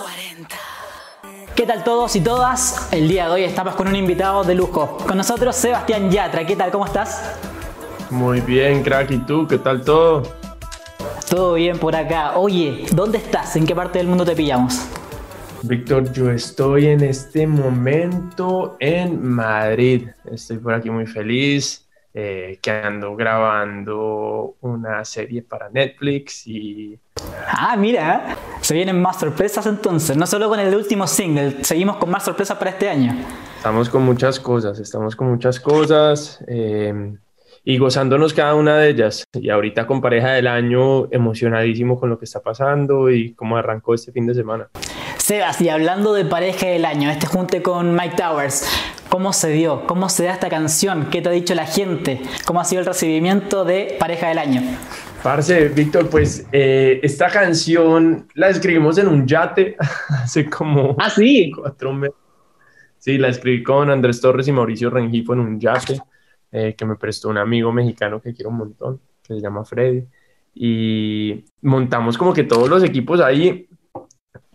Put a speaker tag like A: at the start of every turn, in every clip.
A: 40. ¿Qué tal todos y todas? El día de hoy estamos con un invitado de lujo. Con nosotros Sebastián Yatra. ¿Qué tal? ¿Cómo estás?
B: Muy bien, crack. ¿Y tú? ¿Qué tal todo?
A: Todo bien por acá. Oye, ¿dónde estás? ¿En qué parte del mundo te pillamos?
B: Víctor, yo estoy en este momento en Madrid. Estoy por aquí muy feliz, eh, que ando grabando una serie para Netflix y...
A: Ah, mira, se vienen más sorpresas entonces, no solo con el último single, seguimos con más sorpresas para este año.
B: Estamos con muchas cosas, estamos con muchas cosas. Eh, y gozándonos cada una de ellas. Y ahorita con pareja del año, emocionadísimo con lo que está pasando y cómo arrancó este fin de semana.
A: Sebas, y hablando de pareja del año, este junte con Mike Towers, ¿cómo se dio? ¿Cómo se da esta canción? ¿Qué te ha dicho la gente? ¿Cómo ha sido el recibimiento de pareja del año?
B: Parce, Víctor, pues eh, esta canción la escribimos en un yate hace como
A: ¿Ah, sí?
B: cuatro meses. Sí, la escribí con Andrés Torres y Mauricio Rengifo en un yate. Eh, que me prestó un amigo mexicano que quiero un montón, que se llama Freddy. Y montamos como que todos los equipos ahí.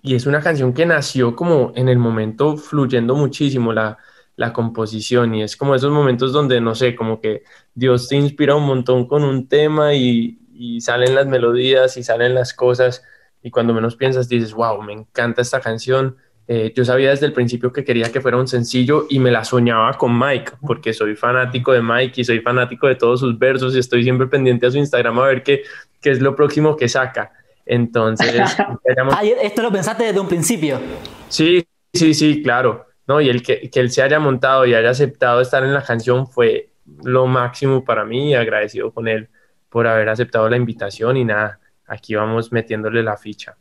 B: Y es una canción que nació como en el momento fluyendo muchísimo la, la composición. Y es como esos momentos donde, no sé, como que Dios te inspira un montón con un tema y, y salen las melodías y salen las cosas. Y cuando menos piensas, dices, wow, me encanta esta canción eh, yo sabía desde el principio que quería que fuera un sencillo y me la soñaba con Mike, porque soy fanático de Mike y soy fanático de todos sus versos y estoy siempre pendiente a su Instagram a ver qué, qué es lo próximo que saca. Entonces...
A: Ah, ¿Esto lo pensaste desde un principio?
B: Sí, sí, sí, claro. No, y el que, que él se haya montado y haya aceptado estar en la canción fue lo máximo para mí y agradecido con él por haber aceptado la invitación y nada, aquí vamos metiéndole la ficha.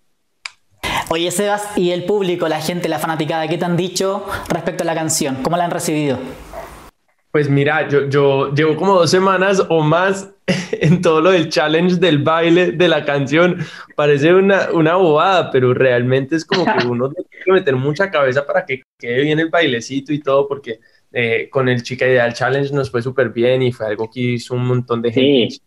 A: Oye, Sebas, ¿y el público, la gente, la fanaticada, qué te han dicho respecto a la canción? ¿Cómo la han recibido?
B: Pues mira, yo, yo llevo como dos semanas o más en todo lo del challenge del baile de la canción. Parece una, una bobada, pero realmente es como que uno que meter mucha cabeza para que quede bien el bailecito y todo, porque eh, con el Chica Ideal Challenge nos fue súper bien y fue algo que hizo un montón de gente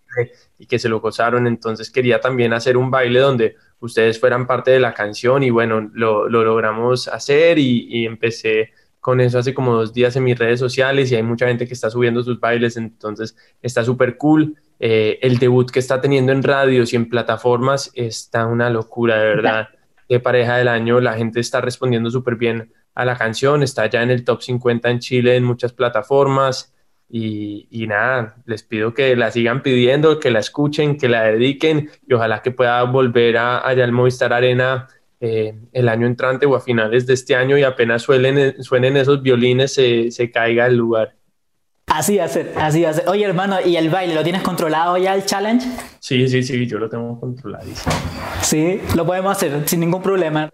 B: y que se lo gozaron. Entonces quería también hacer un baile donde ustedes fueran parte de la canción y bueno, lo, logramos hacer y, empecé con eso hace como dos días en mis redes sociales y hay mucha gente que está subiendo sus bailes, entonces está súper cool. Eh, el debut que está teniendo en radios y en plataformas está una locura, de verdad. De pareja del año, la gente está respondiendo súper bien a la canción, está ya en el top 50 en Chile en muchas plataformas. Y, nada, les pido que la sigan pidiendo, que la escuchen, que la dediquen y ojalá que pueda volver a, allá al Movistar Arena eh, el año entrante o a finales de este año y apenas suelen, suenen esos violines se, se caiga el lugar.
A: Así va a ser, así va a ser. Oye, hermano, ¿y el baile lo tienes controlado ya el challenge?
B: Sí, sí, sí, yo lo tengo controladísimo.
A: Sí, lo podemos hacer sin ningún problema.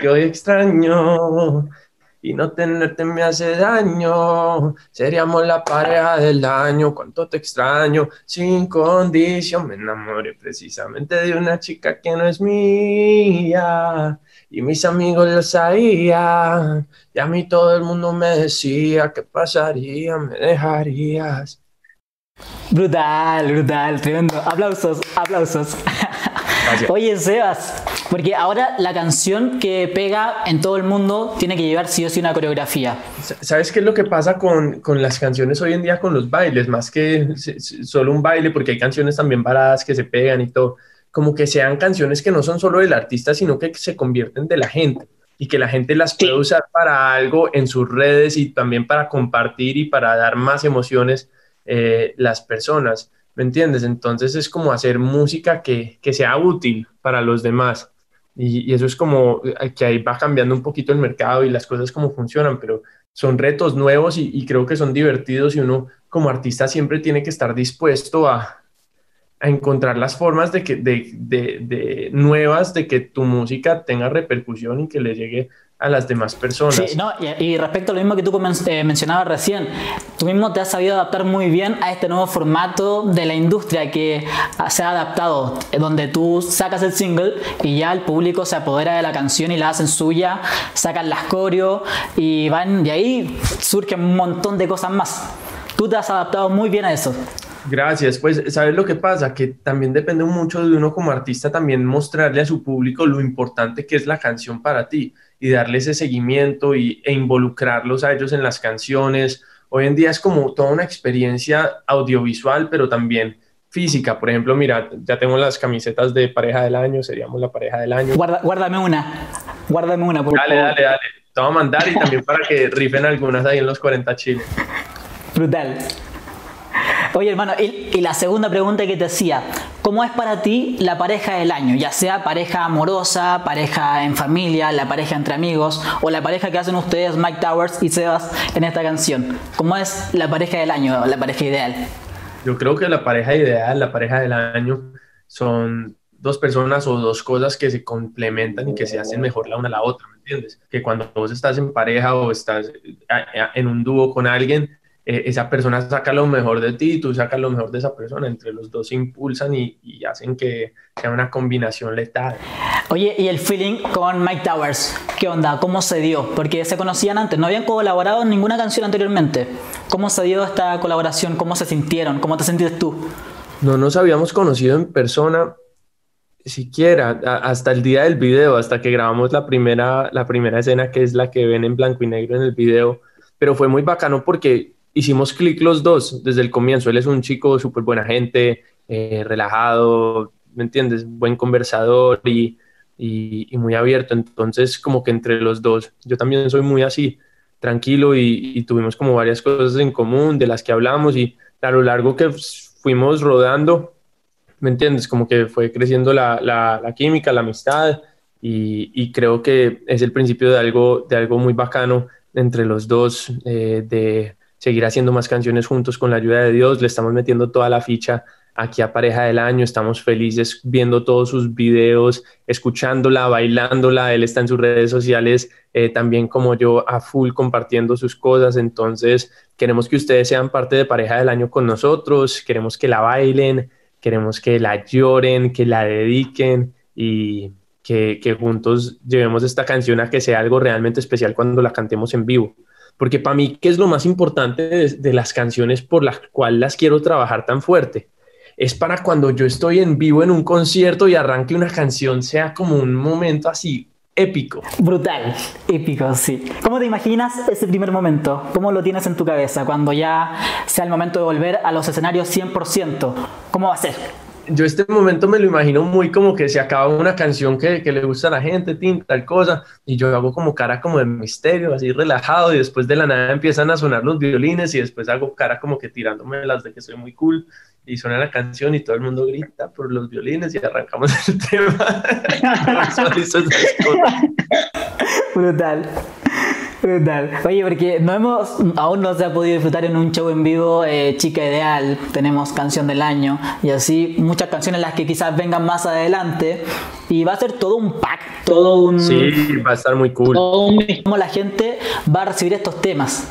B: que hoy extraño y no tenerte me hace daño. Seríamos la pareja del año, cuánto te extraño, sin condición. Me enamoré precisamente de una chica que no es mía y mis amigos lo sabían. Y a mí todo el mundo me decía, ¿qué pasaría? ¿Me dejarías?
A: Brutal, brutal, tremendo. Aplausos, aplausos. Oye, Sebas, porque ahora la canción que pega en todo el mundo tiene que llevar sí o sí una coreografía.
B: ¿Sabes qué es lo que pasa con, con las canciones hoy en día con los bailes? Más que solo un baile, porque hay canciones también baladas que se pegan y todo. Como que sean canciones que no son solo del artista, sino que se convierten de la gente y que la gente las puede usar para algo en sus redes y también para compartir y para dar más emociones eh, las personas. ¿me entiendes? Entonces es como hacer música que, que sea útil para los demás. Y, y, eso es como eh, que ahí va cambiando un poquito el mercado y las cosas como funcionan, pero son retos nuevos y, y creo que son divertidos y uno como artista siempre tiene que estar dispuesto a, a encontrar las formas de que, de, de, de, nuevas de que tu música tenga repercusión y que le llegue a las demás personas.
A: Sí, no, y, respecto a lo mismo que tú eh, mencionabas recién, tú mismo te has sabido adaptar muy bien a este nuevo formato de la industria que se ha adaptado, donde tú sacas el single y ya el público se apodera de la canción y la hacen suya, sacan las coreos y van, de ahí surgen un montón de cosas más. Tú te has adaptado muy bien a eso.
B: Gracias. Pues, ¿sabes lo que pasa? Que también depende mucho de uno como artista también mostrarle a su público lo importante que es la canción para ti y darle ese seguimiento y, e involucrarlos a ellos en las canciones. Hoy en día es como toda una experiencia audiovisual, pero también física. Por ejemplo, mira, ya tengo las camisetas de pareja del año, seríamos la pareja del año.
A: guárdame una, guárdame una,
B: por Dale, dale, dale. Te voy a mandar y también para que rifen algunas ahí en los 40 chiles.
A: Brutal. Oye, hermano, y, la segunda pregunta que te hacía, ¿cómo es para ti la pareja del año? Ya sea pareja amorosa, pareja en familia, la pareja entre amigos o la pareja que hacen ustedes, Mike Towers y Sebas, en esta canción. ¿Cómo es la pareja del año, la pareja ideal?
B: Yo creo que la pareja ideal, la pareja del año, son dos personas o dos cosas que se complementan y que se hacen mejor la una a la otra, ¿me entiendes? Que cuando vos estás en pareja o estás en un dúo con alguien, eh, esa persona saca lo mejor de ti y tú sacas lo mejor de esa persona. Entre los dos se impulsan y, y, hacen que sea una combinación letal.
A: Oye, ¿y el feeling con Mike Towers? ¿Qué onda? ¿Cómo se dio? Porque se conocían antes, no habían colaborado en ninguna canción anteriormente. ¿Cómo se dio esta colaboración? ¿Cómo se sintieron? ¿Cómo te sentiste tú?
B: No nos habíamos conocido en persona siquiera hasta el día del video, hasta que grabamos la primera, la primera escena que es la que ven en blanco y negro en el video. Pero fue muy bacano porque hicimos clic los dos desde el comienzo. Él es un chico súper buena gente, eh, relajado, ¿me entiendes? Buen conversador y, y, muy abierto. Entonces, como que entre los dos, yo también soy muy así, tranquilo y, tuvimos como varias cosas en común de las que hablamos y a lo largo que fuimos rodando, ¿me entiendes? Como que fue creciendo la, la, la química, la amistad y, y, creo que es el principio de algo, de algo muy bacano entre los dos, eh, de seguir haciendo más canciones juntos con la ayuda de Dios. Le estamos metiendo toda la ficha aquí a Pareja del Año. Estamos felices viendo todos sus videos, escuchándola, bailándola. Él está en sus redes sociales eh, también como yo a full compartiendo sus cosas. Entonces, queremos que ustedes sean parte de Pareja del Año con nosotros. Queremos que la bailen, queremos que la lloren, que la dediquen y que, que juntos llevemos esta canción a que sea algo realmente especial cuando la cantemos en vivo porque para mí, ¿qué es lo más importante de, las canciones por las cuales las quiero trabajar tan fuerte? Es para cuando yo estoy en vivo en un concierto y arranque una canción, sea como un momento así épico.
A: Brutal, épico, sí. ¿Cómo te imaginas ese primer momento? ¿Cómo lo tienes en tu cabeza cuando ya sea el momento de volver a los escenarios 100%? ¿Cómo va a ser?
B: Yo este momento me lo imagino muy como que se acaba una canción que, que le gusta a la gente, tal cosa, y yo hago como cara como de misterio, así relajado, y después de la nada empiezan a sonar los violines, y después hago cara como que tirándome las de que soy muy cool, y suena la canción y todo el mundo grita por los violines y arrancamos el tema.
A: Brutal. Brutal. Oye, porque no hemos, aún no se ha podido disfrutar en un show en vivo eh, Chica Ideal, tenemos Canción del Año y así muchas canciones las que quizás vengan más adelante y va a ser todo un pack, todo un...
B: Sí, va a estar muy cool.
A: Cómo la gente va a recibir estos temas.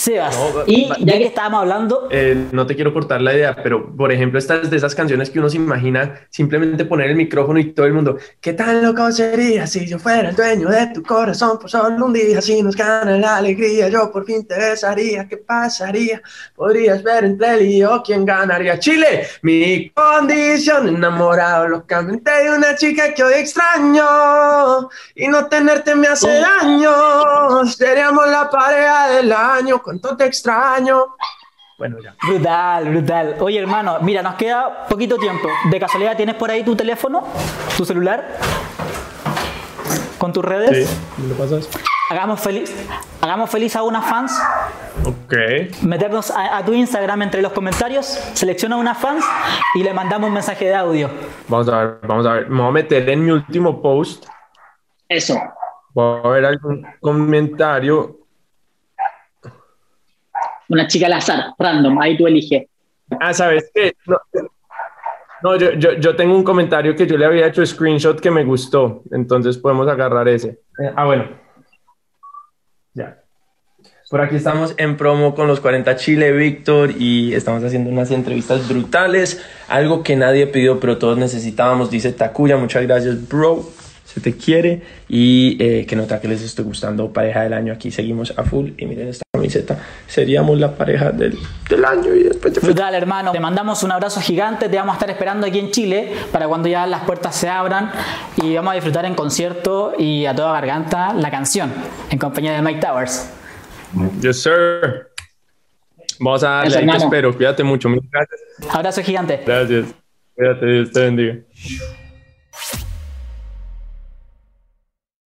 A: Sebas, y ya que estábamos hablando...
B: Eh, no te quiero cortar la idea, pero por ejemplo, estas de esas canciones que uno se imagina simplemente poner el micrófono y todo el mundo, ¿qué tan loco sería si yo fuera el dueño de tu corazón por solo un día? Si nos gana la alegría, yo por fin te besaría, ¿qué pasaría? Podrías ver entre él y yo quién ganaría. Chile, mi condición, enamorado locamente de una chica que hoy extraño y no tenerte me hace daño. Seríamos la pareja del año cuánto te extraño. Bueno, ya.
A: Brutal, brutal. Oye, hermano, mira, nos queda poquito tiempo. ¿De casualidad tienes por ahí tu teléfono, tu celular? ¿Con tus redes?
B: Sí, ¿me lo pasas?
A: Hagamos feliz, hagamos feliz a unas fans.
B: Ok.
A: Meternos a, tu Instagram entre los comentarios, selecciona unas fans y le mandamos un mensaje de audio.
B: Vamos a ver, vamos a ver. Me voy a meter en mi último post.
A: Eso.
B: Voy a ver algún comentario
A: una chica al azar, random, ahí tú eliges.
B: Ah, ¿sabes qué? No, yo, yo, yo, tengo un comentario que yo le había hecho screenshot que me gustó, entonces podemos agarrar ese. Ah, bueno. Ya. Por aquí estamos en promo con los 40 Chile, Víctor, y estamos haciendo unas entrevistas brutales, algo que nadie pidió, pero todos necesitábamos, dice Takuya, muchas gracias, bro, se te quiere, y eh, que nota que les estoy gustando, pareja del año, aquí seguimos a full, y miren esta camiseta. Seríamos la pareja del, del año y después de
A: Brutal, hermano. Te mandamos un abrazo gigante. Te vamos a estar esperando aquí en Chile para cuando ya las puertas se abran y vamos a disfrutar en concierto y a toda garganta la canción en compañía de Mike Towers.
B: Yes, sir. Vamos a darle te espero. Cuídate mucho. Mil gracias.
A: Abrazo gigante.
B: Gracias. Cuídate, Dios te bendiga.